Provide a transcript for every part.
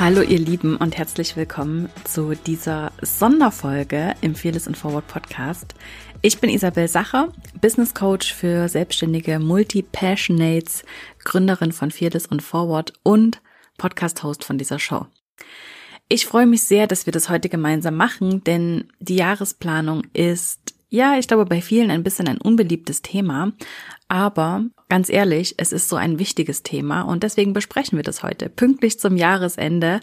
Hallo ihr Lieben und herzlich willkommen zu dieser Sonderfolge im Fearless and Forward Podcast. Ich bin Isabel Sacher, Business Coach für selbstständige Multi-Passionates, Gründerin von Fearless und Forward und Podcast-Host von dieser Show. Ich freue mich sehr, dass wir das heute gemeinsam machen, denn die Jahresplanung ist ja, ich glaube, bei vielen ein bisschen ein unbeliebtes Thema. Aber ganz ehrlich, es ist so ein wichtiges Thema und deswegen besprechen wir das heute pünktlich zum Jahresende.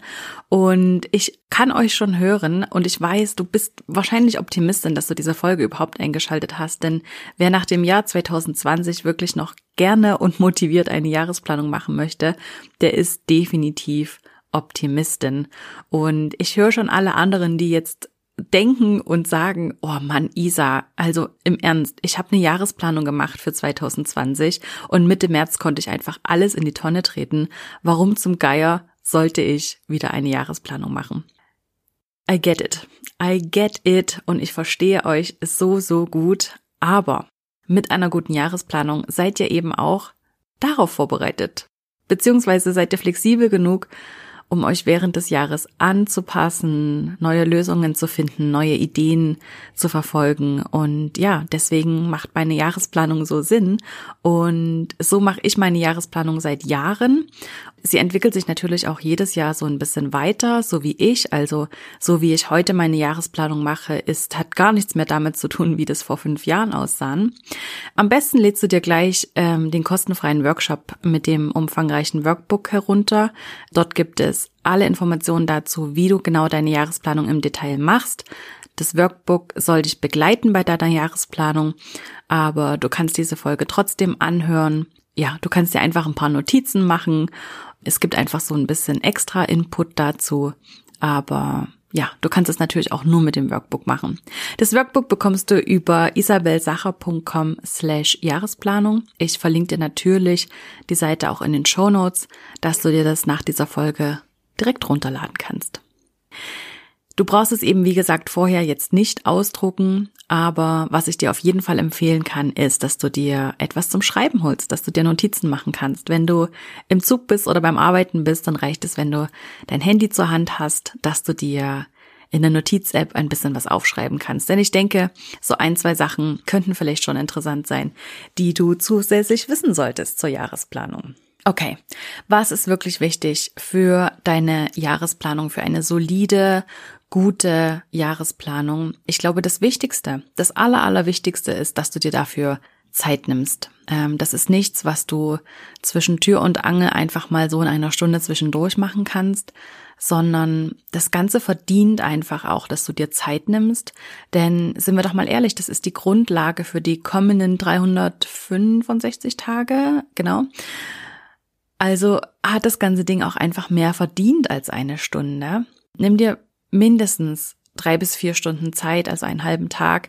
Und ich kann euch schon hören und ich weiß, du bist wahrscheinlich Optimistin, dass du diese Folge überhaupt eingeschaltet hast. Denn wer nach dem Jahr 2020 wirklich noch gerne und motiviert eine Jahresplanung machen möchte, der ist definitiv Optimistin. Und ich höre schon alle anderen, die jetzt denken und sagen, oh Mann, Isa, also im Ernst, ich habe eine Jahresplanung gemacht für 2020 und Mitte März konnte ich einfach alles in die Tonne treten. Warum zum Geier sollte ich wieder eine Jahresplanung machen? I get it. I get it und ich verstehe euch so, so gut. Aber mit einer guten Jahresplanung seid ihr eben auch darauf vorbereitet. Beziehungsweise seid ihr flexibel genug, um euch während des Jahres anzupassen, neue Lösungen zu finden, neue Ideen zu verfolgen. Und ja, deswegen macht meine Jahresplanung so Sinn. Und so mache ich meine Jahresplanung seit Jahren. Sie entwickelt sich natürlich auch jedes Jahr so ein bisschen weiter, so wie ich. Also so wie ich heute meine Jahresplanung mache, ist, hat gar nichts mehr damit zu tun, wie das vor fünf Jahren aussahen. Am besten lädst du dir gleich ähm, den kostenfreien Workshop mit dem umfangreichen Workbook herunter. Dort gibt es alle Informationen dazu, wie du genau deine Jahresplanung im Detail machst. Das Workbook soll dich begleiten bei deiner Jahresplanung, aber du kannst diese Folge trotzdem anhören. Ja, du kannst dir einfach ein paar Notizen machen es gibt einfach so ein bisschen extra Input dazu, aber ja, du kannst es natürlich auch nur mit dem Workbook machen. Das Workbook bekommst du über isabelsacher.com slash Jahresplanung. Ich verlinke dir natürlich die Seite auch in den Show Notes, dass du dir das nach dieser Folge direkt runterladen kannst. Du brauchst es eben, wie gesagt, vorher jetzt nicht ausdrucken, aber was ich dir auf jeden Fall empfehlen kann, ist, dass du dir etwas zum Schreiben holst, dass du dir Notizen machen kannst. Wenn du im Zug bist oder beim Arbeiten bist, dann reicht es, wenn du dein Handy zur Hand hast, dass du dir in der Notiz-App ein bisschen was aufschreiben kannst. Denn ich denke, so ein, zwei Sachen könnten vielleicht schon interessant sein, die du zusätzlich wissen solltest zur Jahresplanung. Okay, was ist wirklich wichtig für deine Jahresplanung, für eine solide, gute Jahresplanung? Ich glaube, das Wichtigste, das Aller, Allerwichtigste ist, dass du dir dafür Zeit nimmst. Ähm, das ist nichts, was du zwischen Tür und Angel einfach mal so in einer Stunde zwischendurch machen kannst, sondern das Ganze verdient einfach auch, dass du dir Zeit nimmst. Denn sind wir doch mal ehrlich, das ist die Grundlage für die kommenden 365 Tage, genau. Also hat das ganze Ding auch einfach mehr verdient als eine Stunde. Nimm dir mindestens drei bis vier Stunden Zeit, also einen halben Tag,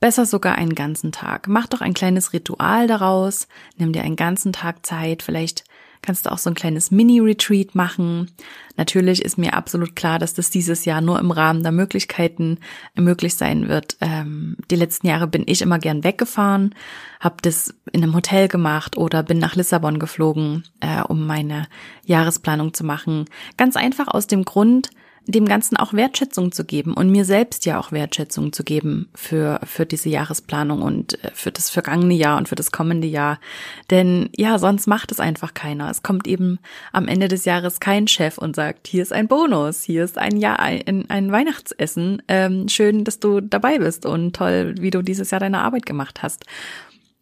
besser sogar einen ganzen Tag. Mach doch ein kleines Ritual daraus, nimm dir einen ganzen Tag Zeit, vielleicht kannst du auch so ein kleines Mini-Retreat machen. Natürlich ist mir absolut klar, dass das dieses Jahr nur im Rahmen der Möglichkeiten möglich sein wird. Ähm, die letzten Jahre bin ich immer gern weggefahren, habe das in einem Hotel gemacht oder bin nach Lissabon geflogen, äh, um meine Jahresplanung zu machen. Ganz einfach aus dem Grund, dem Ganzen auch Wertschätzung zu geben und mir selbst ja auch Wertschätzung zu geben für, für diese Jahresplanung und äh, für das vergangene Jahr und für das kommende Jahr. Denn ja, sonst macht es einfach keiner. Es kommt eben am Ende des Jahres kein Chef und sagt, hier ist ein Bonus, hier ist ein Jahr, ein, ein Weihnachtsessen. Ähm, schön, dass du dabei bist und toll, wie du dieses Jahr deine Arbeit gemacht hast.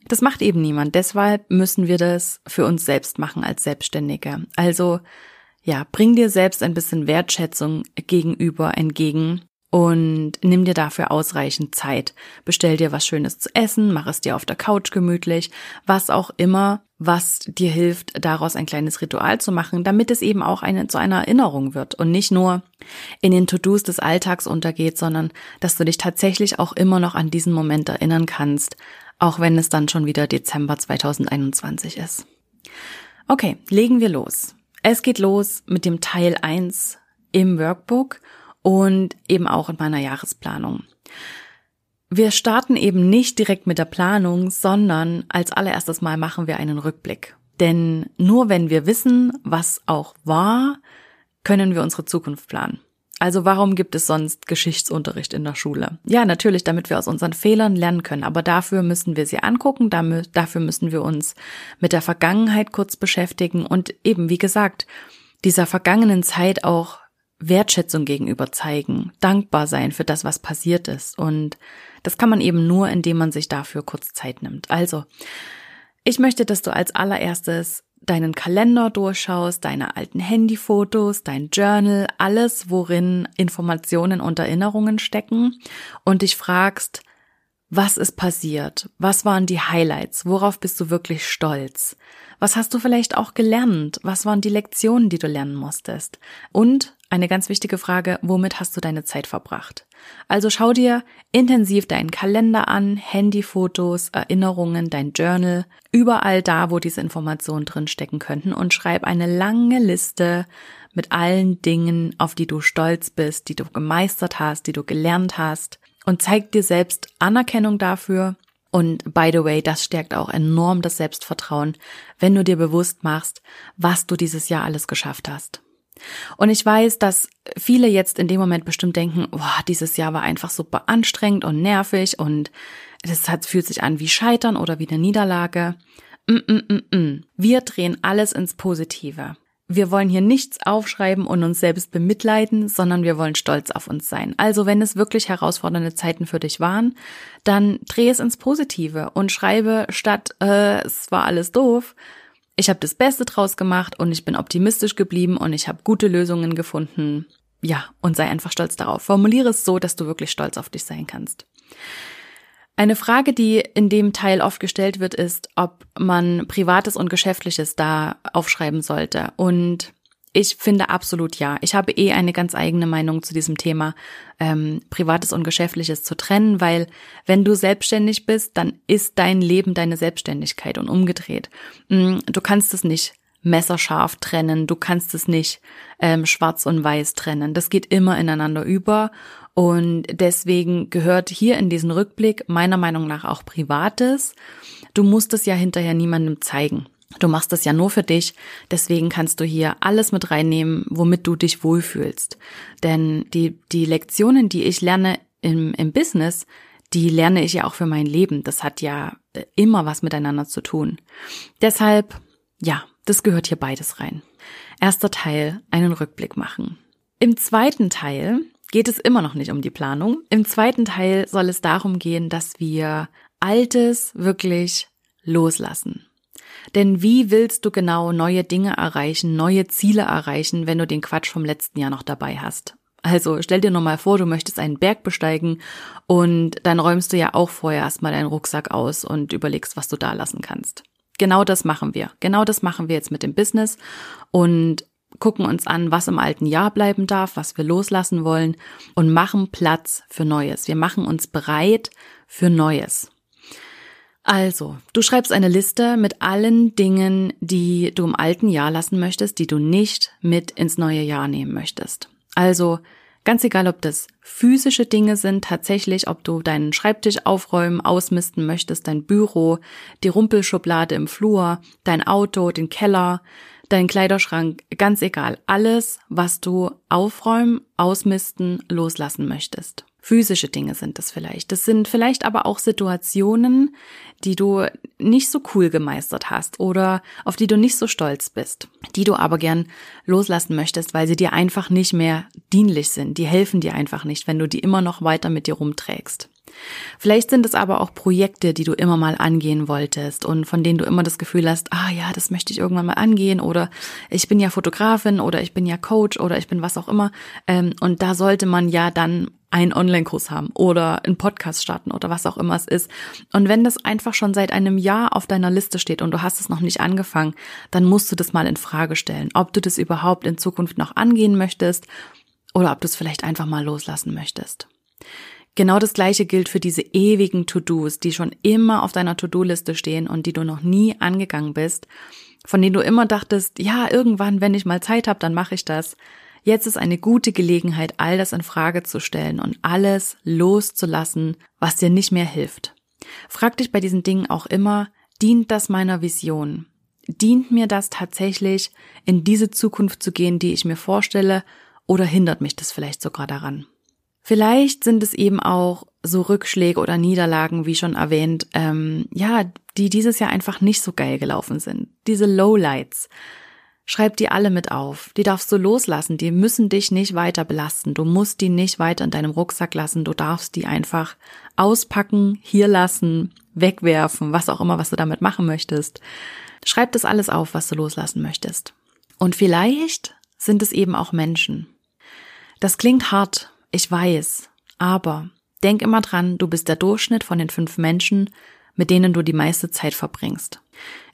Das macht eben niemand. Deshalb müssen wir das für uns selbst machen als Selbstständige. Also ja, bring dir selbst ein bisschen Wertschätzung gegenüber entgegen und nimm dir dafür ausreichend Zeit. Bestell dir was Schönes zu essen, mach es dir auf der Couch gemütlich, was auch immer, was dir hilft, daraus ein kleines Ritual zu machen, damit es eben auch eine, zu einer Erinnerung wird und nicht nur in den To-Dos des Alltags untergeht, sondern dass du dich tatsächlich auch immer noch an diesen Moment erinnern kannst, auch wenn es dann schon wieder Dezember 2021 ist. Okay, legen wir los. Es geht los mit dem Teil 1 im Workbook und eben auch in meiner Jahresplanung. Wir starten eben nicht direkt mit der Planung, sondern als allererstes Mal machen wir einen Rückblick. Denn nur wenn wir wissen, was auch war, können wir unsere Zukunft planen. Also warum gibt es sonst Geschichtsunterricht in der Schule? Ja, natürlich, damit wir aus unseren Fehlern lernen können, aber dafür müssen wir sie angucken, dafür müssen wir uns mit der Vergangenheit kurz beschäftigen und eben, wie gesagt, dieser vergangenen Zeit auch Wertschätzung gegenüber zeigen, dankbar sein für das, was passiert ist. Und das kann man eben nur, indem man sich dafür kurz Zeit nimmt. Also, ich möchte, dass du als allererstes deinen Kalender durchschaust, deine alten Handyfotos, dein Journal, alles, worin Informationen und Erinnerungen stecken und dich fragst, was ist passiert? Was waren die Highlights? Worauf bist du wirklich stolz? Was hast du vielleicht auch gelernt? Was waren die Lektionen, die du lernen musstest? Und eine ganz wichtige Frage, womit hast du deine Zeit verbracht? Also schau dir intensiv deinen Kalender an, Handyfotos, Erinnerungen, dein Journal, überall da, wo diese Informationen drin stecken könnten und schreib eine lange Liste mit allen Dingen, auf die du stolz bist, die du gemeistert hast, die du gelernt hast und zeig dir selbst Anerkennung dafür und by the way, das stärkt auch enorm das Selbstvertrauen, wenn du dir bewusst machst, was du dieses Jahr alles geschafft hast. Und ich weiß, dass viele jetzt in dem Moment bestimmt denken, boah, dieses Jahr war einfach super anstrengend und nervig und es hat, fühlt sich an wie Scheitern oder wie eine Niederlage. Mm -mm -mm -mm. Wir drehen alles ins Positive. Wir wollen hier nichts aufschreiben und uns selbst bemitleiden, sondern wir wollen stolz auf uns sein. Also wenn es wirklich herausfordernde Zeiten für dich waren, dann dreh es ins Positive und schreibe statt äh, es war alles doof, ich habe das Beste draus gemacht und ich bin optimistisch geblieben und ich habe gute Lösungen gefunden. Ja, und sei einfach stolz darauf. Formuliere es so, dass du wirklich stolz auf dich sein kannst. Eine Frage, die in dem Teil oft gestellt wird, ist, ob man Privates und Geschäftliches da aufschreiben sollte. Und ich finde absolut ja. Ich habe eh eine ganz eigene Meinung zu diesem Thema, ähm, Privates und Geschäftliches zu trennen, weil wenn du selbstständig bist, dann ist dein Leben deine Selbstständigkeit und umgedreht. Mm, du kannst es nicht messerscharf trennen, du kannst es nicht ähm, schwarz und weiß trennen. Das geht immer ineinander über und deswegen gehört hier in diesen Rückblick meiner Meinung nach auch Privates. Du musst es ja hinterher niemandem zeigen. Du machst das ja nur für dich, deswegen kannst du hier alles mit reinnehmen, womit du dich wohlfühlst. Denn die, die Lektionen, die ich lerne im, im Business, die lerne ich ja auch für mein Leben. Das hat ja immer was miteinander zu tun. Deshalb, ja, das gehört hier beides rein. Erster Teil, einen Rückblick machen. Im zweiten Teil geht es immer noch nicht um die Planung. Im zweiten Teil soll es darum gehen, dass wir Altes wirklich loslassen. Denn wie willst du genau neue Dinge erreichen, neue Ziele erreichen, wenn du den Quatsch vom letzten Jahr noch dabei hast? Also stell dir nur mal vor, du möchtest einen Berg besteigen und dann räumst du ja auch vorher erstmal deinen Rucksack aus und überlegst, was du da lassen kannst. Genau das machen wir. Genau das machen wir jetzt mit dem Business und gucken uns an, was im alten Jahr bleiben darf, was wir loslassen wollen und machen Platz für Neues. Wir machen uns bereit für Neues. Also, du schreibst eine Liste mit allen Dingen, die du im alten Jahr lassen möchtest, die du nicht mit ins neue Jahr nehmen möchtest. Also, ganz egal, ob das physische Dinge sind, tatsächlich, ob du deinen Schreibtisch aufräumen, ausmisten möchtest, dein Büro, die Rumpelschublade im Flur, dein Auto, den Keller, dein Kleiderschrank, ganz egal, alles, was du aufräumen, ausmisten, loslassen möchtest. Physische Dinge sind das vielleicht. Das sind vielleicht aber auch Situationen, die du nicht so cool gemeistert hast oder auf die du nicht so stolz bist, die du aber gern loslassen möchtest, weil sie dir einfach nicht mehr dienlich sind. Die helfen dir einfach nicht, wenn du die immer noch weiter mit dir rumträgst. Vielleicht sind es aber auch Projekte, die du immer mal angehen wolltest und von denen du immer das Gefühl hast, ah ja, das möchte ich irgendwann mal angehen oder ich bin ja Fotografin oder ich bin ja Coach oder ich bin was auch immer. Ähm, und da sollte man ja dann einen Online-Kurs haben oder einen Podcast starten oder was auch immer es ist. Und wenn das einfach schon seit einem Jahr auf deiner Liste steht und du hast es noch nicht angefangen, dann musst du das mal in Frage stellen, ob du das überhaupt in Zukunft noch angehen möchtest oder ob du es vielleicht einfach mal loslassen möchtest. Genau das gleiche gilt für diese ewigen To-Dos, die schon immer auf deiner To-Do-Liste stehen und die du noch nie angegangen bist, von denen du immer dachtest, ja, irgendwann, wenn ich mal Zeit habe, dann mache ich das. Jetzt ist eine gute Gelegenheit, all das in Frage zu stellen und alles loszulassen, was dir nicht mehr hilft. Frag dich bei diesen Dingen auch immer, dient das meiner Vision? Dient mir das tatsächlich, in diese Zukunft zu gehen, die ich mir vorstelle, oder hindert mich das vielleicht sogar daran? Vielleicht sind es eben auch so Rückschläge oder Niederlagen, wie schon erwähnt, ähm, ja, die dieses Jahr einfach nicht so geil gelaufen sind. Diese Lowlights. Schreib die alle mit auf. Die darfst du loslassen. Die müssen dich nicht weiter belasten. Du musst die nicht weiter in deinem Rucksack lassen. Du darfst die einfach auspacken, hier lassen, wegwerfen, was auch immer, was du damit machen möchtest. Schreib das alles auf, was du loslassen möchtest. Und vielleicht sind es eben auch Menschen. Das klingt hart, ich weiß. Aber denk immer dran, du bist der Durchschnitt von den fünf Menschen, mit denen du die meiste Zeit verbringst.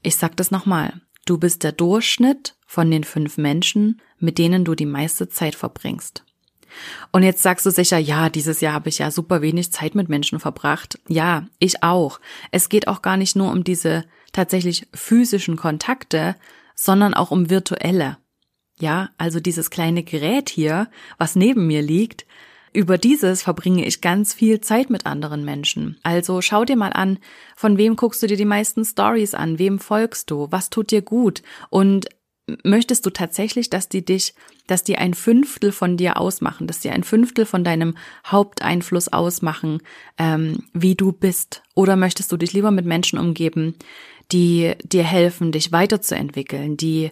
Ich sag das nochmal. Du bist der Durchschnitt von den fünf Menschen, mit denen du die meiste Zeit verbringst. Und jetzt sagst du sicher, ja, dieses Jahr habe ich ja super wenig Zeit mit Menschen verbracht. Ja, ich auch. Es geht auch gar nicht nur um diese tatsächlich physischen Kontakte, sondern auch um virtuelle. Ja, also dieses kleine Gerät hier, was neben mir liegt, über dieses verbringe ich ganz viel Zeit mit anderen Menschen. Also schau dir mal an, von wem guckst du dir die meisten Stories an, wem folgst du, was tut dir gut und möchtest du tatsächlich, dass die dich, dass die ein Fünftel von dir ausmachen, dass die ein Fünftel von deinem Haupteinfluss ausmachen, ähm, wie du bist? Oder möchtest du dich lieber mit Menschen umgeben, die dir helfen, dich weiterzuentwickeln, die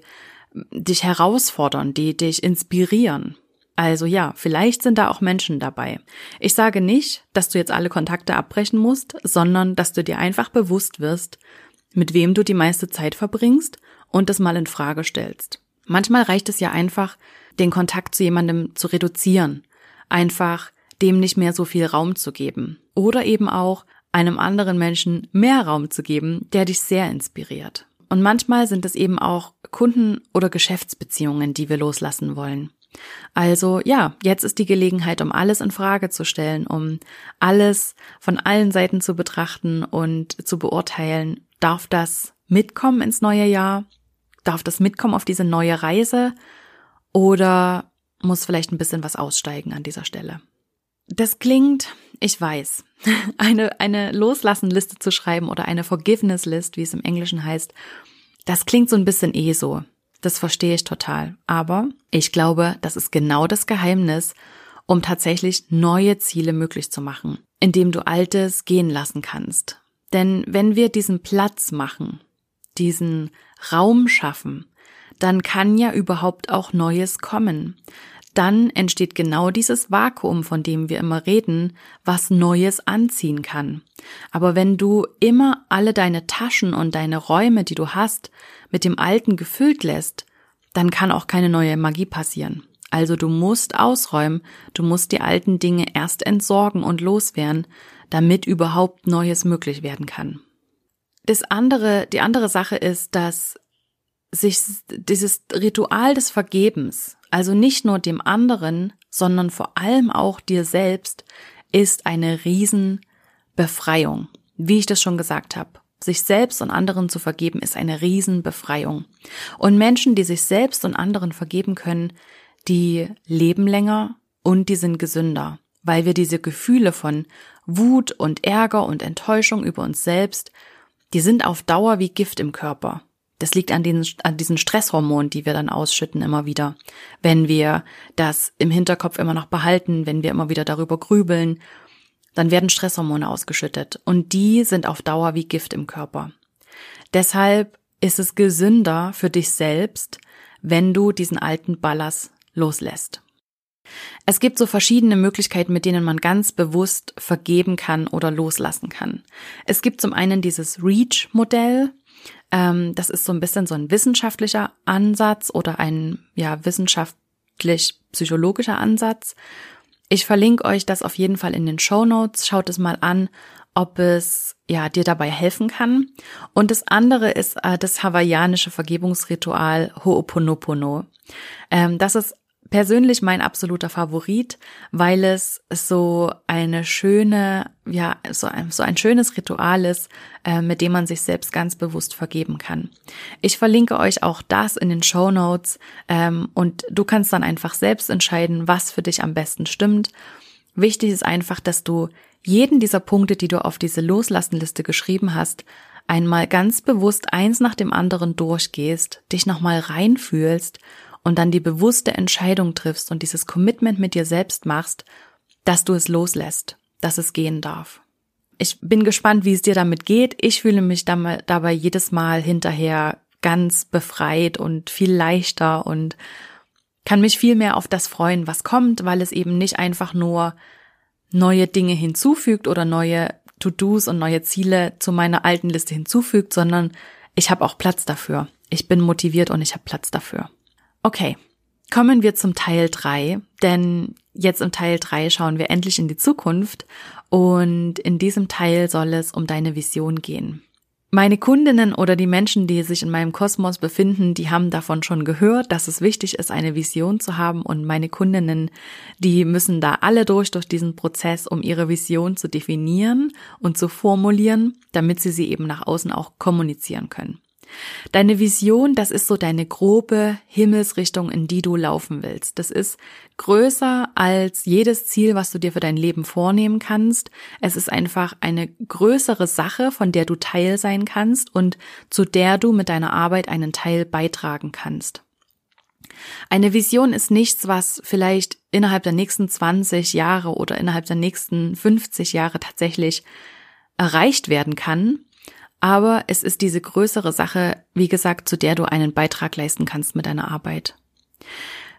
dich herausfordern, die dich inspirieren? Also ja, vielleicht sind da auch Menschen dabei. Ich sage nicht, dass du jetzt alle Kontakte abbrechen musst, sondern dass du dir einfach bewusst wirst, mit wem du die meiste Zeit verbringst und das mal in Frage stellst. Manchmal reicht es ja einfach, den Kontakt zu jemandem zu reduzieren, einfach dem nicht mehr so viel Raum zu geben oder eben auch einem anderen Menschen mehr Raum zu geben, der dich sehr inspiriert. Und manchmal sind es eben auch Kunden- oder Geschäftsbeziehungen, die wir loslassen wollen. Also ja, jetzt ist die Gelegenheit, um alles in Frage zu stellen, um alles von allen Seiten zu betrachten und zu beurteilen, darf das mitkommen ins neue Jahr? Darf das mitkommen auf diese neue Reise? Oder muss vielleicht ein bisschen was aussteigen an dieser Stelle? Das klingt, ich weiß, eine, eine Loslassenliste zu schreiben oder eine Forgiveness List, wie es im Englischen heißt, das klingt so ein bisschen eh so. Das verstehe ich total. Aber ich glaube, das ist genau das Geheimnis, um tatsächlich neue Ziele möglich zu machen, indem du Altes gehen lassen kannst. Denn wenn wir diesen Platz machen, diesen Raum schaffen, dann kann ja überhaupt auch Neues kommen dann entsteht genau dieses Vakuum, von dem wir immer reden, was Neues anziehen kann. Aber wenn du immer alle deine Taschen und deine Räume, die du hast, mit dem Alten gefüllt lässt, dann kann auch keine neue Magie passieren. Also du musst ausräumen, du musst die alten Dinge erst entsorgen und loswerden, damit überhaupt Neues möglich werden kann. Das andere, die andere Sache ist, dass sich dieses Ritual des Vergebens, also nicht nur dem anderen, sondern vor allem auch dir selbst, ist eine Riesenbefreiung. Wie ich das schon gesagt habe. sich selbst und anderen zu vergeben, ist eine Riesenbefreiung. Und Menschen, die sich selbst und anderen vergeben können, die leben länger und die sind gesünder, weil wir diese Gefühle von Wut und Ärger und Enttäuschung über uns selbst, die sind auf Dauer wie Gift im Körper. Das liegt an, den, an diesen Stresshormonen, die wir dann ausschütten immer wieder. Wenn wir das im Hinterkopf immer noch behalten, wenn wir immer wieder darüber grübeln, dann werden Stresshormone ausgeschüttet und die sind auf Dauer wie Gift im Körper. Deshalb ist es gesünder für dich selbst, wenn du diesen alten Ballast loslässt. Es gibt so verschiedene Möglichkeiten, mit denen man ganz bewusst vergeben kann oder loslassen kann. Es gibt zum einen dieses REACH-Modell. Ähm, das ist so ein bisschen so ein wissenschaftlicher Ansatz oder ein ja wissenschaftlich-psychologischer Ansatz. Ich verlinke euch das auf jeden Fall in den Show Notes. Schaut es mal an, ob es ja dir dabei helfen kann. Und das andere ist äh, das hawaiianische Vergebungsritual Ho'oponopono. Ähm, das ist persönlich mein absoluter Favorit, weil es so eine schöne, ja, so ein, so ein schönes Ritual ist, äh, mit dem man sich selbst ganz bewusst vergeben kann. Ich verlinke euch auch das in den Show Notes ähm, und du kannst dann einfach selbst entscheiden, was für dich am besten stimmt. Wichtig ist einfach, dass du jeden dieser Punkte, die du auf diese Loslassenliste geschrieben hast, einmal ganz bewusst eins nach dem anderen durchgehst, dich nochmal reinfühlst und dann die bewusste Entscheidung triffst und dieses Commitment mit dir selbst machst, dass du es loslässt, dass es gehen darf. Ich bin gespannt, wie es dir damit geht. Ich fühle mich dabei jedes Mal hinterher ganz befreit und viel leichter und kann mich viel mehr auf das freuen, was kommt, weil es eben nicht einfach nur neue Dinge hinzufügt oder neue To-Dos und neue Ziele zu meiner alten Liste hinzufügt, sondern ich habe auch Platz dafür. Ich bin motiviert und ich habe Platz dafür. Okay, kommen wir zum Teil drei, denn jetzt im Teil drei schauen wir endlich in die Zukunft und in diesem Teil soll es um deine Vision gehen. Meine Kundinnen oder die Menschen, die sich in meinem Kosmos befinden, die haben davon schon gehört, dass es wichtig ist, eine Vision zu haben und meine Kundinnen, die müssen da alle durch durch diesen Prozess, um ihre Vision zu definieren und zu formulieren, damit sie sie eben nach außen auch kommunizieren können. Deine Vision, das ist so deine grobe Himmelsrichtung, in die du laufen willst. Das ist größer als jedes Ziel, was du dir für dein Leben vornehmen kannst. Es ist einfach eine größere Sache, von der du Teil sein kannst und zu der du mit deiner Arbeit einen Teil beitragen kannst. Eine Vision ist nichts, was vielleicht innerhalb der nächsten 20 Jahre oder innerhalb der nächsten 50 Jahre tatsächlich erreicht werden kann, aber es ist diese größere Sache, wie gesagt, zu der du einen Beitrag leisten kannst mit deiner Arbeit.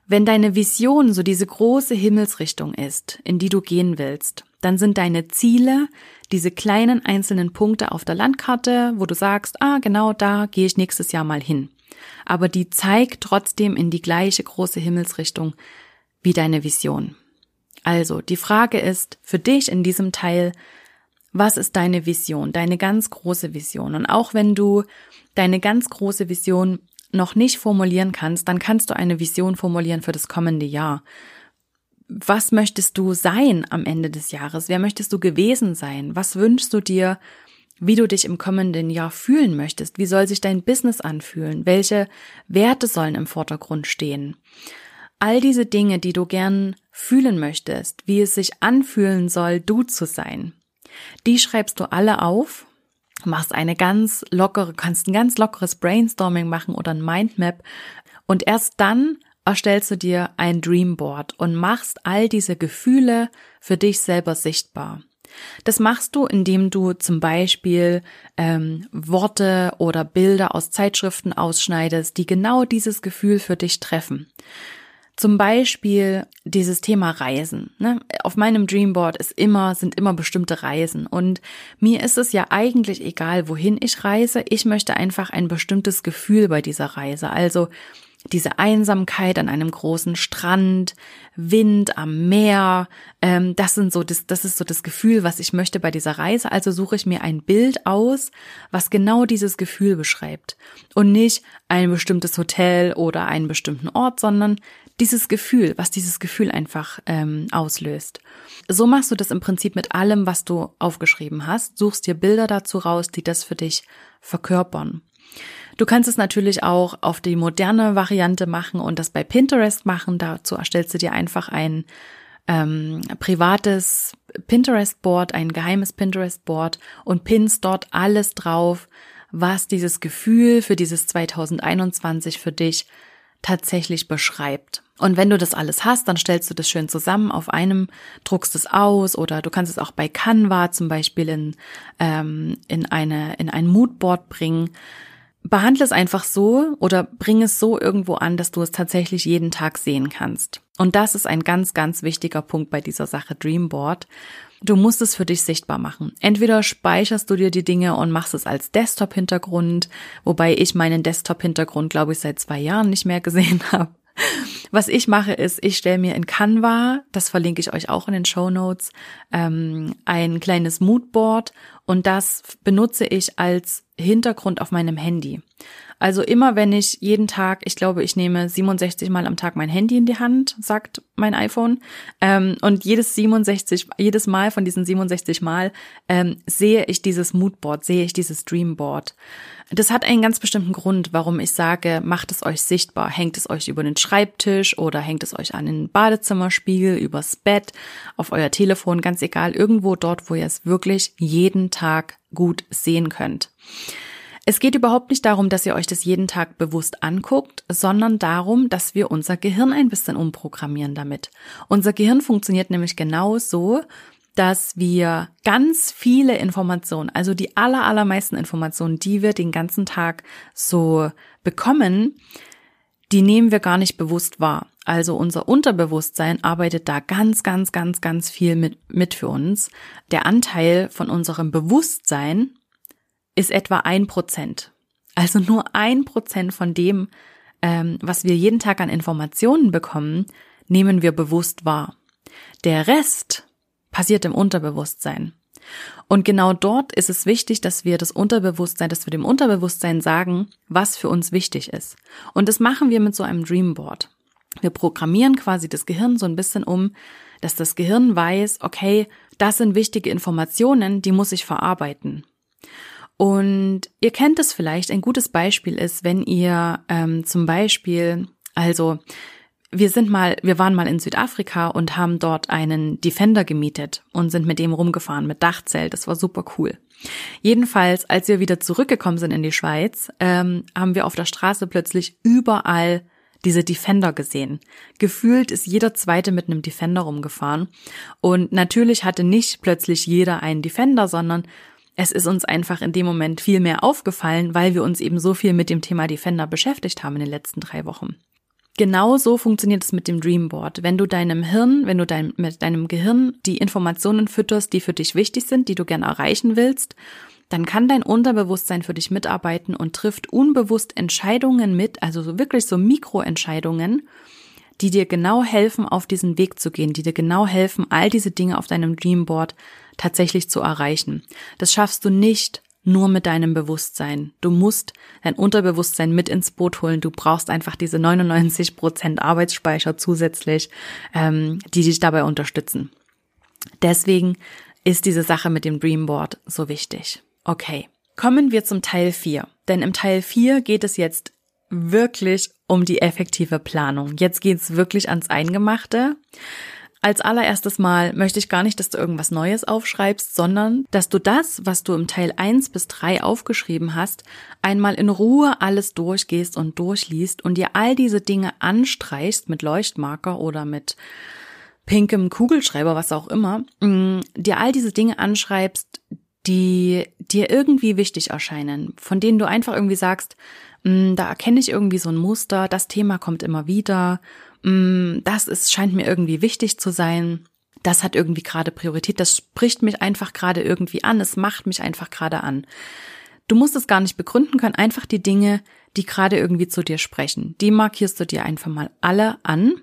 Wenn deine Vision so diese große Himmelsrichtung ist, in die du gehen willst, dann sind deine Ziele diese kleinen einzelnen Punkte auf der Landkarte, wo du sagst, ah, genau da gehe ich nächstes Jahr mal hin. Aber die zeigt trotzdem in die gleiche große Himmelsrichtung wie deine Vision. Also, die Frage ist für dich in diesem Teil, was ist deine Vision, deine ganz große Vision? Und auch wenn du deine ganz große Vision noch nicht formulieren kannst, dann kannst du eine Vision formulieren für das kommende Jahr. Was möchtest du sein am Ende des Jahres? Wer möchtest du gewesen sein? Was wünschst du dir, wie du dich im kommenden Jahr fühlen möchtest? Wie soll sich dein Business anfühlen? Welche Werte sollen im Vordergrund stehen? All diese Dinge, die du gern fühlen möchtest, wie es sich anfühlen soll, du zu sein. Die schreibst du alle auf, machst eine ganz lockere, kannst ein ganz lockeres Brainstorming machen oder ein Mindmap und erst dann erstellst du dir ein Dreamboard und machst all diese Gefühle für dich selber sichtbar. Das machst du, indem du zum Beispiel ähm, Worte oder Bilder aus Zeitschriften ausschneidest, die genau dieses Gefühl für dich treffen. Zum Beispiel dieses Thema Reisen. Ne? Auf meinem Dreamboard ist immer, sind immer bestimmte Reisen. Und mir ist es ja eigentlich egal, wohin ich reise. Ich möchte einfach ein bestimmtes Gefühl bei dieser Reise. Also diese Einsamkeit an einem großen Strand, Wind am Meer, ähm, das sind so das, das ist so das Gefühl, was ich möchte bei dieser Reise. Also suche ich mir ein Bild aus, was genau dieses Gefühl beschreibt und nicht ein bestimmtes Hotel oder einen bestimmten Ort, sondern dieses Gefühl, was dieses Gefühl einfach ähm, auslöst. So machst du das im Prinzip mit allem, was du aufgeschrieben hast. Suchst dir Bilder dazu raus, die das für dich verkörpern. Du kannst es natürlich auch auf die moderne Variante machen und das bei Pinterest machen. Dazu erstellst du dir einfach ein ähm, privates Pinterest-Board, ein geheimes Pinterest-Board und pinnst dort alles drauf, was dieses Gefühl für dieses 2021 für dich tatsächlich beschreibt. Und wenn du das alles hast, dann stellst du das schön zusammen auf einem, druckst es aus oder du kannst es auch bei Canva zum Beispiel in, ähm, in, eine, in ein Moodboard bringen. Behandle es einfach so oder bring es so irgendwo an, dass du es tatsächlich jeden Tag sehen kannst. Und das ist ein ganz, ganz wichtiger Punkt bei dieser Sache Dreamboard. Du musst es für dich sichtbar machen. Entweder speicherst du dir die Dinge und machst es als Desktop-Hintergrund, wobei ich meinen Desktop-Hintergrund, glaube ich, seit zwei Jahren nicht mehr gesehen habe. Was ich mache, ist, ich stelle mir in Canva, das verlinke ich euch auch in den Show Notes, ähm, ein kleines Moodboard und das benutze ich als Hintergrund auf meinem Handy. Also immer wenn ich jeden Tag, ich glaube, ich nehme 67 Mal am Tag mein Handy in die Hand, sagt mein iPhone, ähm, und jedes 67, jedes Mal von diesen 67 Mal ähm, sehe ich dieses Moodboard, sehe ich dieses Dreamboard. Das hat einen ganz bestimmten Grund, warum ich sage, macht es euch sichtbar. Hängt es euch über den Schreibtisch oder hängt es euch an den Badezimmerspiegel, übers Bett, auf euer Telefon, ganz egal, irgendwo dort, wo ihr es wirklich jeden Tag gut sehen könnt. Es geht überhaupt nicht darum, dass ihr euch das jeden Tag bewusst anguckt, sondern darum, dass wir unser Gehirn ein bisschen umprogrammieren damit. Unser Gehirn funktioniert nämlich genau so, dass wir ganz viele Informationen, also die aller, allermeisten Informationen, die wir den ganzen Tag so bekommen, die nehmen wir gar nicht bewusst wahr. Also unser Unterbewusstsein arbeitet da ganz, ganz, ganz, ganz viel mit, mit für uns. Der Anteil von unserem Bewusstsein ist etwa ein Prozent. Also nur ein Prozent von dem, ähm, was wir jeden Tag an Informationen bekommen, nehmen wir bewusst wahr. Der Rest passiert im Unterbewusstsein. Und genau dort ist es wichtig, dass wir das Unterbewusstsein, dass wir dem Unterbewusstsein sagen, was für uns wichtig ist. Und das machen wir mit so einem Dreamboard. Wir programmieren quasi das Gehirn so ein bisschen um, dass das Gehirn weiß, okay, das sind wichtige Informationen, die muss ich verarbeiten. Und ihr kennt es vielleicht, ein gutes Beispiel ist, wenn ihr ähm, zum Beispiel, also wir sind mal, wir waren mal in Südafrika und haben dort einen Defender gemietet und sind mit dem rumgefahren, mit Dachzelt. Das war super cool. Jedenfalls, als wir wieder zurückgekommen sind in die Schweiz, ähm, haben wir auf der Straße plötzlich überall diese Defender gesehen. Gefühlt ist jeder zweite mit einem Defender rumgefahren. Und natürlich hatte nicht plötzlich jeder einen Defender, sondern es ist uns einfach in dem Moment viel mehr aufgefallen, weil wir uns eben so viel mit dem Thema Defender beschäftigt haben in den letzten drei Wochen. Genau so funktioniert es mit dem Dreamboard. Wenn du deinem Hirn, wenn du dein, mit deinem Gehirn die Informationen fütterst, die für dich wichtig sind, die du gerne erreichen willst, dann kann dein Unterbewusstsein für dich mitarbeiten und trifft unbewusst Entscheidungen mit, also so wirklich so Mikroentscheidungen, die dir genau helfen, auf diesen Weg zu gehen, die dir genau helfen, all diese Dinge auf deinem Dreamboard tatsächlich zu erreichen. Das schaffst du nicht nur mit deinem Bewusstsein. Du musst dein Unterbewusstsein mit ins Boot holen. Du brauchst einfach diese 99 Prozent Arbeitsspeicher zusätzlich, ähm, die dich dabei unterstützen. Deswegen ist diese Sache mit dem Dreamboard so wichtig. Okay, kommen wir zum Teil 4. Denn im Teil 4 geht es jetzt wirklich um die effektive Planung. Jetzt geht's wirklich ans Eingemachte. Als allererstes Mal möchte ich gar nicht, dass du irgendwas Neues aufschreibst, sondern dass du das, was du im Teil 1 bis 3 aufgeschrieben hast, einmal in Ruhe alles durchgehst und durchliest und dir all diese Dinge anstreichst mit Leuchtmarker oder mit pinkem Kugelschreiber, was auch immer, mm, dir all diese Dinge anschreibst, die dir irgendwie wichtig erscheinen, von denen du einfach irgendwie sagst, mm, da erkenne ich irgendwie so ein Muster, das Thema kommt immer wieder das ist, scheint mir irgendwie wichtig zu sein. Das hat irgendwie gerade Priorität. Das spricht mich einfach gerade irgendwie an. Es macht mich einfach gerade an. Du musst es gar nicht begründen können. Einfach die Dinge, die gerade irgendwie zu dir sprechen. Die markierst du dir einfach mal alle an.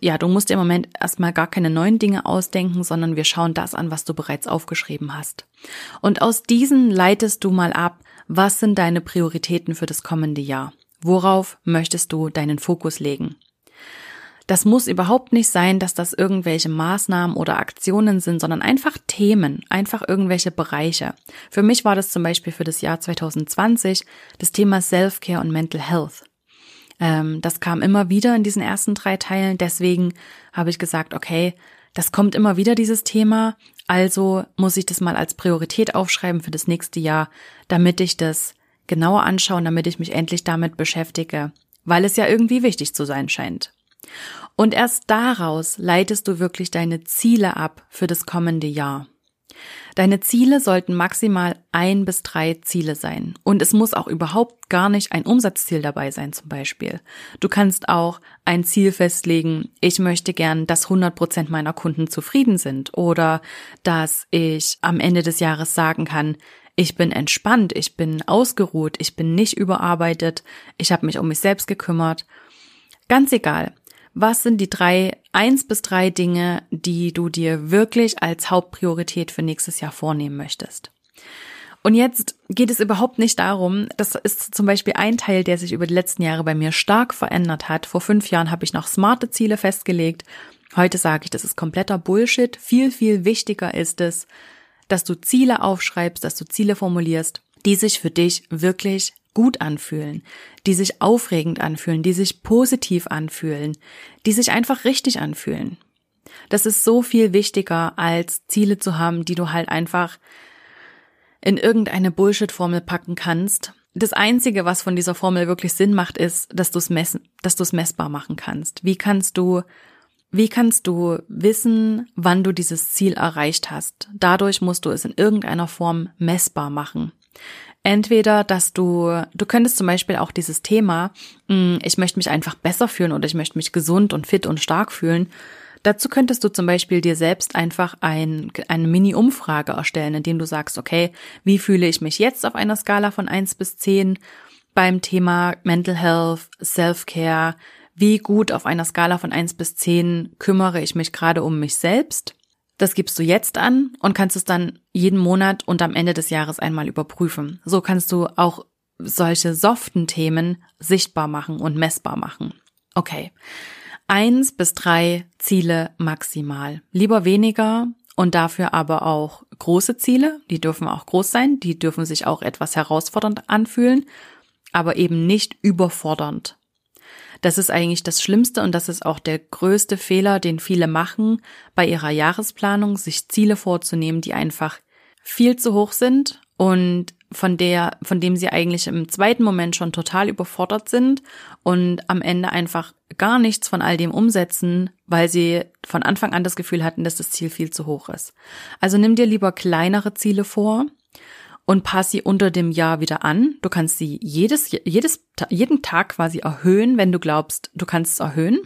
Ja, du musst im Moment erstmal gar keine neuen Dinge ausdenken, sondern wir schauen das an, was du bereits aufgeschrieben hast. Und aus diesen leitest du mal ab, was sind deine Prioritäten für das kommende Jahr? Worauf möchtest du deinen Fokus legen? Das muss überhaupt nicht sein, dass das irgendwelche Maßnahmen oder Aktionen sind, sondern einfach Themen, einfach irgendwelche Bereiche. Für mich war das zum Beispiel für das Jahr 2020 das Thema Self-Care und Mental Health. Ähm, das kam immer wieder in diesen ersten drei Teilen. Deswegen habe ich gesagt, okay, das kommt immer wieder dieses Thema. Also muss ich das mal als Priorität aufschreiben für das nächste Jahr, damit ich das genauer anschaue, damit ich mich endlich damit beschäftige, weil es ja irgendwie wichtig zu sein scheint. Und erst daraus leitest du wirklich deine Ziele ab für das kommende Jahr. Deine Ziele sollten maximal ein bis drei Ziele sein. Und es muss auch überhaupt gar nicht ein Umsatzziel dabei sein, zum Beispiel. Du kannst auch ein Ziel festlegen, ich möchte gern, dass 100 Prozent meiner Kunden zufrieden sind oder dass ich am Ende des Jahres sagen kann, ich bin entspannt, ich bin ausgeruht, ich bin nicht überarbeitet, ich habe mich um mich selbst gekümmert. Ganz egal. Was sind die drei, eins bis drei Dinge, die du dir wirklich als Hauptpriorität für nächstes Jahr vornehmen möchtest? Und jetzt geht es überhaupt nicht darum, das ist zum Beispiel ein Teil, der sich über die letzten Jahre bei mir stark verändert hat. Vor fünf Jahren habe ich noch smarte Ziele festgelegt. Heute sage ich, das ist kompletter Bullshit. Viel, viel wichtiger ist es, dass du Ziele aufschreibst, dass du Ziele formulierst, die sich für dich wirklich gut anfühlen, die sich aufregend anfühlen, die sich positiv anfühlen, die sich einfach richtig anfühlen. Das ist so viel wichtiger, als Ziele zu haben, die du halt einfach in irgendeine Bullshit-Formel packen kannst. Das einzige, was von dieser Formel wirklich Sinn macht, ist, dass du es messen, dass du es messbar machen kannst. Wie kannst du wie kannst du wissen, wann du dieses Ziel erreicht hast? Dadurch musst du es in irgendeiner Form messbar machen. Entweder, dass du, du könntest zum Beispiel auch dieses Thema, hm, ich möchte mich einfach besser fühlen oder ich möchte mich gesund und fit und stark fühlen. Dazu könntest du zum Beispiel dir selbst einfach ein, eine Mini-Umfrage erstellen, indem du sagst, okay, wie fühle ich mich jetzt auf einer Skala von eins bis zehn beim Thema Mental Health, Self-Care, wie gut auf einer Skala von eins bis zehn kümmere ich mich gerade um mich selbst das gibst du jetzt an und kannst es dann jeden Monat und am Ende des Jahres einmal überprüfen. So kannst du auch solche soften Themen sichtbar machen und messbar machen. Okay. Eins bis drei Ziele maximal. Lieber weniger und dafür aber auch große Ziele. Die dürfen auch groß sein. Die dürfen sich auch etwas herausfordernd anfühlen, aber eben nicht überfordernd. Das ist eigentlich das Schlimmste und das ist auch der größte Fehler, den viele machen bei ihrer Jahresplanung, sich Ziele vorzunehmen, die einfach viel zu hoch sind und von der, von dem sie eigentlich im zweiten Moment schon total überfordert sind und am Ende einfach gar nichts von all dem umsetzen, weil sie von Anfang an das Gefühl hatten, dass das Ziel viel zu hoch ist. Also nimm dir lieber kleinere Ziele vor, und pass sie unter dem Jahr wieder an. Du kannst sie jedes, jedes, jeden Tag quasi erhöhen, wenn du glaubst, du kannst es erhöhen.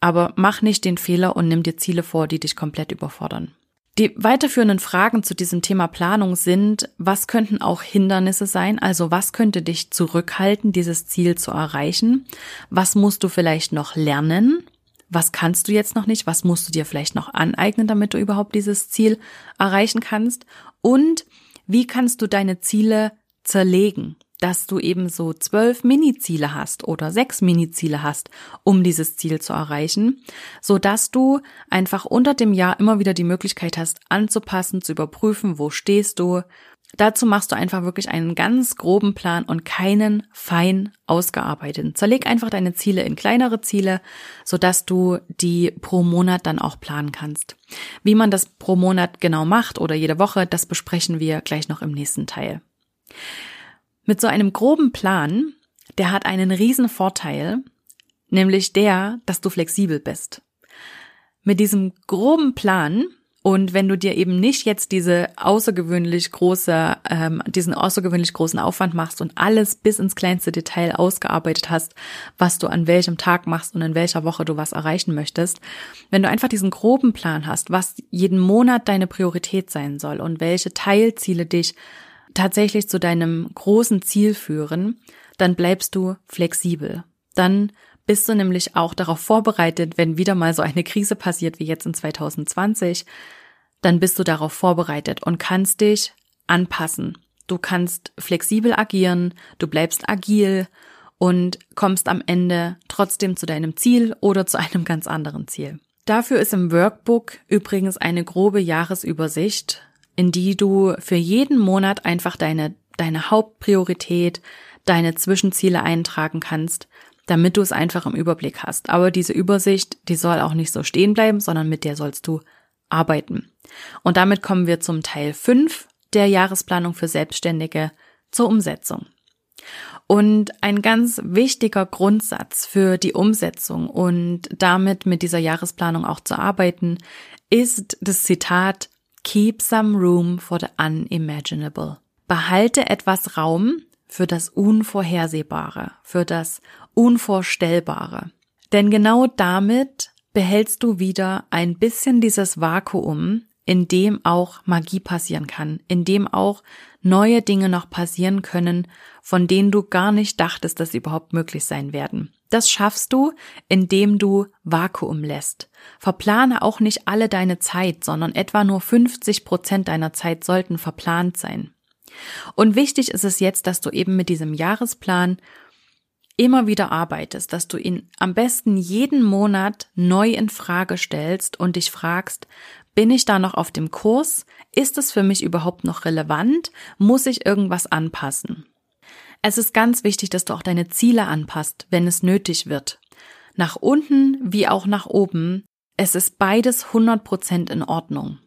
Aber mach nicht den Fehler und nimm dir Ziele vor, die dich komplett überfordern. Die weiterführenden Fragen zu diesem Thema Planung sind, was könnten auch Hindernisse sein? Also was könnte dich zurückhalten, dieses Ziel zu erreichen? Was musst du vielleicht noch lernen? Was kannst du jetzt noch nicht? Was musst du dir vielleicht noch aneignen, damit du überhaupt dieses Ziel erreichen kannst? Und wie kannst du deine Ziele zerlegen, dass du eben so zwölf Mini-Ziele hast oder sechs Mini-Ziele hast, um dieses Ziel zu erreichen, so dass du einfach unter dem Jahr immer wieder die Möglichkeit hast, anzupassen, zu überprüfen, wo stehst du. Dazu machst du einfach wirklich einen ganz groben Plan und keinen fein ausgearbeiteten. Zerleg einfach deine Ziele in kleinere Ziele, so dass du die pro Monat dann auch planen kannst. Wie man das pro Monat genau macht oder jede Woche, das besprechen wir gleich noch im nächsten Teil. Mit so einem groben Plan, der hat einen riesen Vorteil, nämlich der, dass du flexibel bist. Mit diesem groben Plan und wenn du dir eben nicht jetzt diese außergewöhnlich große, ähm, diesen außergewöhnlich großen Aufwand machst und alles bis ins kleinste Detail ausgearbeitet hast, was du an welchem Tag machst und in welcher Woche du was erreichen möchtest, wenn du einfach diesen groben Plan hast, was jeden Monat deine Priorität sein soll und welche Teilziele dich tatsächlich zu deinem großen Ziel führen, dann bleibst du flexibel. Dann bist du nämlich auch darauf vorbereitet, wenn wieder mal so eine Krise passiert wie jetzt in 2020, dann bist du darauf vorbereitet und kannst dich anpassen. Du kannst flexibel agieren, du bleibst agil und kommst am Ende trotzdem zu deinem Ziel oder zu einem ganz anderen Ziel. Dafür ist im Workbook übrigens eine grobe Jahresübersicht, in die du für jeden Monat einfach deine, deine Hauptpriorität, deine Zwischenziele eintragen kannst, damit du es einfach im Überblick hast. Aber diese Übersicht, die soll auch nicht so stehen bleiben, sondern mit der sollst du arbeiten. Und damit kommen wir zum Teil 5 der Jahresplanung für Selbstständige zur Umsetzung. Und ein ganz wichtiger Grundsatz für die Umsetzung und damit mit dieser Jahresplanung auch zu arbeiten, ist das Zitat Keep some room for the unimaginable. Behalte etwas Raum für das Unvorhersehbare, für das Unvorstellbare. Denn genau damit behältst du wieder ein bisschen dieses Vakuum, in dem auch Magie passieren kann, in dem auch neue Dinge noch passieren können, von denen du gar nicht dachtest, dass sie überhaupt möglich sein werden. Das schaffst du, indem du Vakuum lässt. Verplane auch nicht alle deine Zeit, sondern etwa nur 50 Prozent deiner Zeit sollten verplant sein. Und wichtig ist es jetzt, dass du eben mit diesem Jahresplan immer wieder arbeitest, dass du ihn am besten jeden Monat neu in Frage stellst und dich fragst, bin ich da noch auf dem Kurs? Ist es für mich überhaupt noch relevant? Muss ich irgendwas anpassen? Es ist ganz wichtig, dass du auch deine Ziele anpasst, wenn es nötig wird. Nach unten wie auch nach oben. Es ist beides 100% in Ordnung.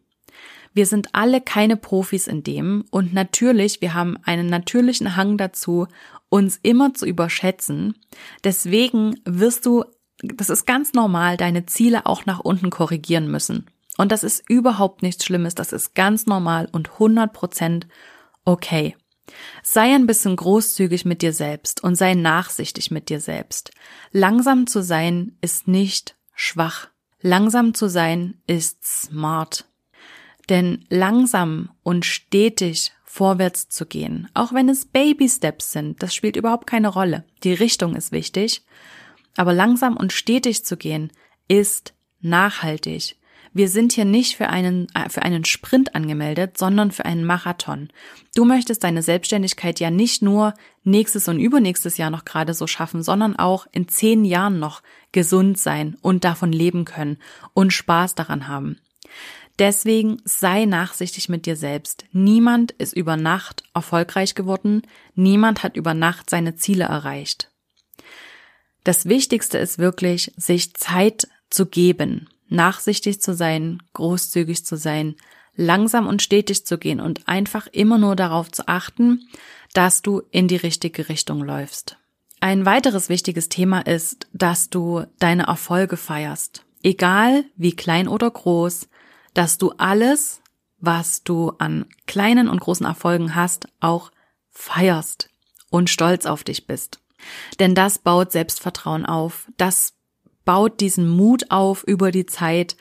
Wir sind alle keine Profis in dem und natürlich, wir haben einen natürlichen Hang dazu, uns immer zu überschätzen. Deswegen wirst du, das ist ganz normal, deine Ziele auch nach unten korrigieren müssen. Und das ist überhaupt nichts Schlimmes, das ist ganz normal und 100% okay. Sei ein bisschen großzügig mit dir selbst und sei nachsichtig mit dir selbst. Langsam zu sein ist nicht schwach. Langsam zu sein ist smart. Denn langsam und stetig vorwärts zu gehen, auch wenn es Baby Steps sind, das spielt überhaupt keine Rolle. Die Richtung ist wichtig. Aber langsam und stetig zu gehen ist nachhaltig. Wir sind hier nicht für einen, äh, für einen Sprint angemeldet, sondern für einen Marathon. Du möchtest deine Selbstständigkeit ja nicht nur nächstes und übernächstes Jahr noch gerade so schaffen, sondern auch in zehn Jahren noch gesund sein und davon leben können und Spaß daran haben. Deswegen sei nachsichtig mit dir selbst. Niemand ist über Nacht erfolgreich geworden. Niemand hat über Nacht seine Ziele erreicht. Das Wichtigste ist wirklich, sich Zeit zu geben nachsichtig zu sein, großzügig zu sein, langsam und stetig zu gehen und einfach immer nur darauf zu achten, dass du in die richtige Richtung läufst. Ein weiteres wichtiges Thema ist, dass du deine Erfolge feierst. Egal wie klein oder groß, dass du alles, was du an kleinen und großen Erfolgen hast, auch feierst und stolz auf dich bist. Denn das baut Selbstvertrauen auf, das baut diesen Mut auf über die Zeit,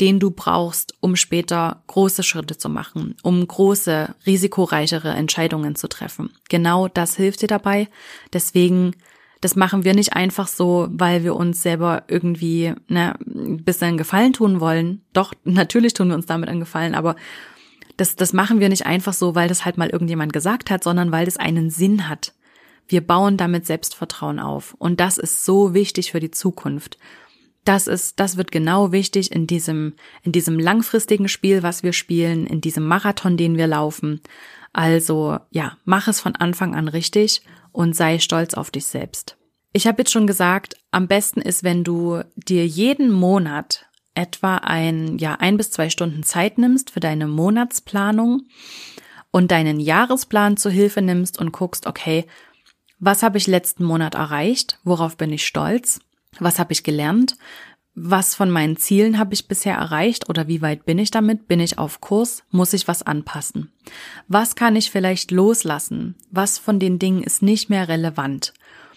den du brauchst, um später große Schritte zu machen, um große, risikoreichere Entscheidungen zu treffen. Genau das hilft dir dabei. Deswegen, das machen wir nicht einfach so, weil wir uns selber irgendwie ne, ein bisschen Gefallen tun wollen. Doch, natürlich tun wir uns damit einen Gefallen, aber das, das machen wir nicht einfach so, weil das halt mal irgendjemand gesagt hat, sondern weil das einen Sinn hat. Wir bauen damit Selbstvertrauen auf. Und das ist so wichtig für die Zukunft. Das ist, das wird genau wichtig in diesem, in diesem langfristigen Spiel, was wir spielen, in diesem Marathon, den wir laufen. Also, ja, mach es von Anfang an richtig und sei stolz auf dich selbst. Ich habe jetzt schon gesagt, am besten ist, wenn du dir jeden Monat etwa ein, ja, ein bis zwei Stunden Zeit nimmst für deine Monatsplanung und deinen Jahresplan zur Hilfe nimmst und guckst, okay, was habe ich letzten Monat erreicht? Worauf bin ich stolz? Was habe ich gelernt? Was von meinen Zielen habe ich bisher erreicht oder wie weit bin ich damit? Bin ich auf Kurs? Muss ich was anpassen? Was kann ich vielleicht loslassen? Was von den Dingen ist nicht mehr relevant?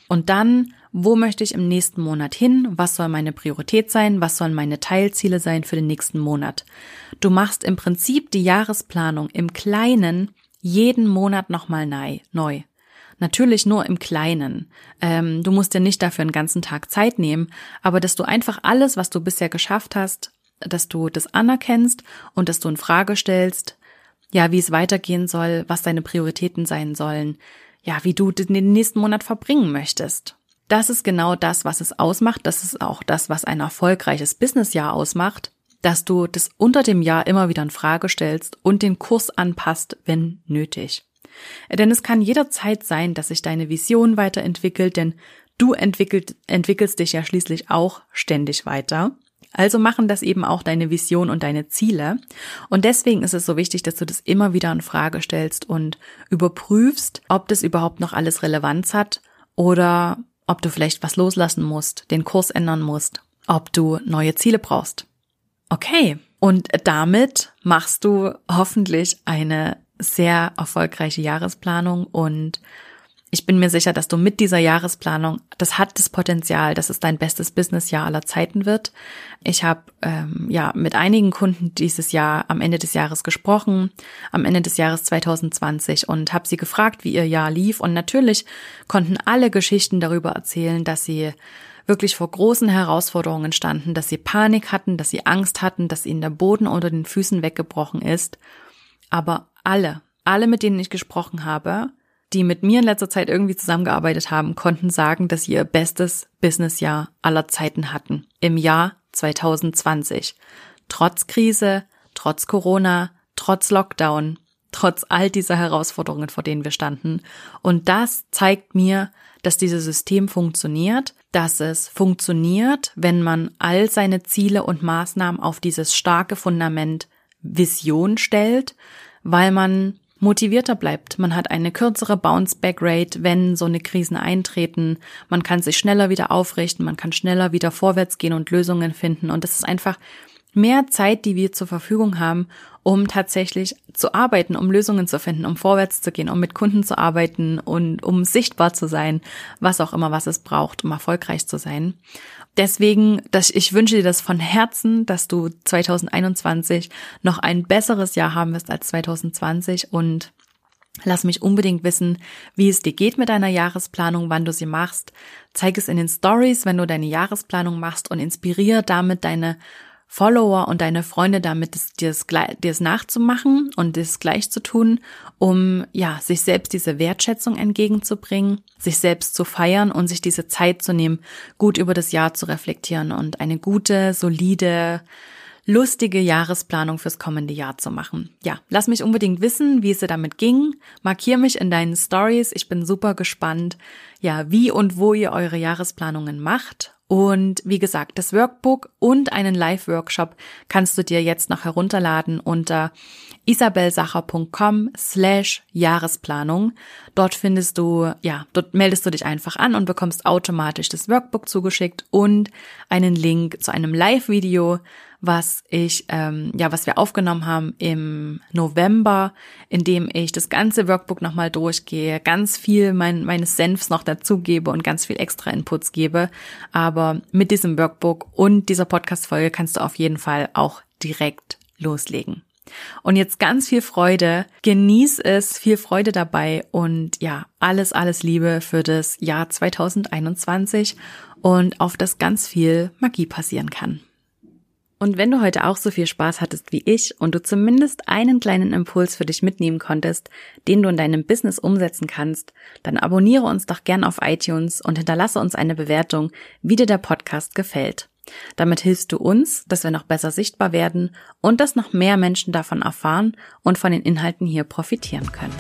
Und dann, wo möchte ich im nächsten Monat hin? Was soll meine Priorität sein? Was sollen meine Teilziele sein für den nächsten Monat? Du machst im Prinzip die Jahresplanung im Kleinen jeden Monat nochmal neu. Natürlich nur im Kleinen. Ähm, du musst dir nicht dafür einen ganzen Tag Zeit nehmen, aber dass du einfach alles, was du bisher geschafft hast, dass du das anerkennst und dass du in Frage stellst, ja, wie es weitergehen soll, was deine Prioritäten sein sollen. ja, wie du den nächsten Monat verbringen möchtest. Das ist genau das, was es ausmacht. Das ist auch das, was ein erfolgreiches Businessjahr ausmacht, dass du das unter dem Jahr immer wieder in Frage stellst und den Kurs anpasst, wenn nötig. Denn es kann jederzeit sein, dass sich deine Vision weiterentwickelt, denn du entwickelst dich ja schließlich auch ständig weiter. Also machen das eben auch deine Vision und deine Ziele. Und deswegen ist es so wichtig, dass du das immer wieder in Frage stellst und überprüfst, ob das überhaupt noch alles Relevanz hat oder ob du vielleicht was loslassen musst, den Kurs ändern musst, ob du neue Ziele brauchst. Okay. Und damit machst du hoffentlich eine sehr erfolgreiche Jahresplanung und ich bin mir sicher, dass du mit dieser Jahresplanung, das hat das Potenzial, dass es dein bestes Businessjahr aller Zeiten wird. Ich habe ähm, ja mit einigen Kunden dieses Jahr am Ende des Jahres gesprochen, am Ende des Jahres 2020 und habe sie gefragt, wie ihr Jahr lief. Und natürlich konnten alle Geschichten darüber erzählen, dass sie wirklich vor großen Herausforderungen standen, dass sie Panik hatten, dass sie Angst hatten, dass ihnen der Boden unter den Füßen weggebrochen ist. Aber alle, alle, mit denen ich gesprochen habe, die mit mir in letzter Zeit irgendwie zusammengearbeitet haben, konnten sagen, dass sie ihr bestes Businessjahr aller Zeiten hatten. Im Jahr 2020. Trotz Krise, trotz Corona, trotz Lockdown, trotz all dieser Herausforderungen, vor denen wir standen. Und das zeigt mir, dass dieses System funktioniert, dass es funktioniert, wenn man all seine Ziele und Maßnahmen auf dieses starke Fundament Vision stellt, weil man motivierter bleibt. Man hat eine kürzere Bounce-Back-Rate, wenn so eine Krisen eintreten. Man kann sich schneller wieder aufrichten, man kann schneller wieder vorwärts gehen und Lösungen finden. Und das ist einfach mehr Zeit, die wir zur Verfügung haben, um tatsächlich zu arbeiten, um Lösungen zu finden, um vorwärts zu gehen, um mit Kunden zu arbeiten und um sichtbar zu sein, was auch immer, was es braucht, um erfolgreich zu sein. Deswegen, dass ich wünsche dir das von Herzen, dass du 2021 noch ein besseres Jahr haben wirst als 2020 und Lass mich unbedingt wissen, wie es dir geht mit deiner Jahresplanung, wann du sie machst. Zeig es in den Stories, wenn du deine Jahresplanung machst und inspiriere damit deine Follower und deine Freunde damit, dir es, dir es nachzumachen und es gleich zu tun, um ja, sich selbst diese Wertschätzung entgegenzubringen, sich selbst zu feiern und sich diese Zeit zu nehmen, gut über das Jahr zu reflektieren und eine gute, solide, lustige Jahresplanung fürs kommende Jahr zu machen. Ja, lass mich unbedingt wissen, wie es dir damit ging. Markier mich in deinen Stories. Ich bin super gespannt, ja, wie und wo ihr eure Jahresplanungen macht und wie gesagt, das Workbook und einen Live-Workshop kannst du dir jetzt noch herunterladen unter isabelsacher.com slash Jahresplanung. Dort findest du, ja, dort meldest du dich einfach an und bekommst automatisch das Workbook zugeschickt und einen Link zu einem Live-Video, was ich, ähm, ja, was wir aufgenommen haben im November, in dem ich das ganze Workbook nochmal durchgehe, ganz viel mein, meines Senfs noch dazugebe und ganz viel extra Inputs gebe. Aber mit diesem Workbook und dieser Podcast-Folge kannst du auf jeden Fall auch direkt loslegen. Und jetzt ganz viel Freude, genieß es, viel Freude dabei und ja, alles, alles Liebe für das Jahr 2021 und auf das ganz viel Magie passieren kann. Und wenn du heute auch so viel Spaß hattest wie ich und du zumindest einen kleinen Impuls für dich mitnehmen konntest, den du in deinem Business umsetzen kannst, dann abonniere uns doch gern auf iTunes und hinterlasse uns eine Bewertung, wie dir der Podcast gefällt. Damit hilfst du uns, dass wir noch besser sichtbar werden und dass noch mehr Menschen davon erfahren und von den Inhalten hier profitieren können.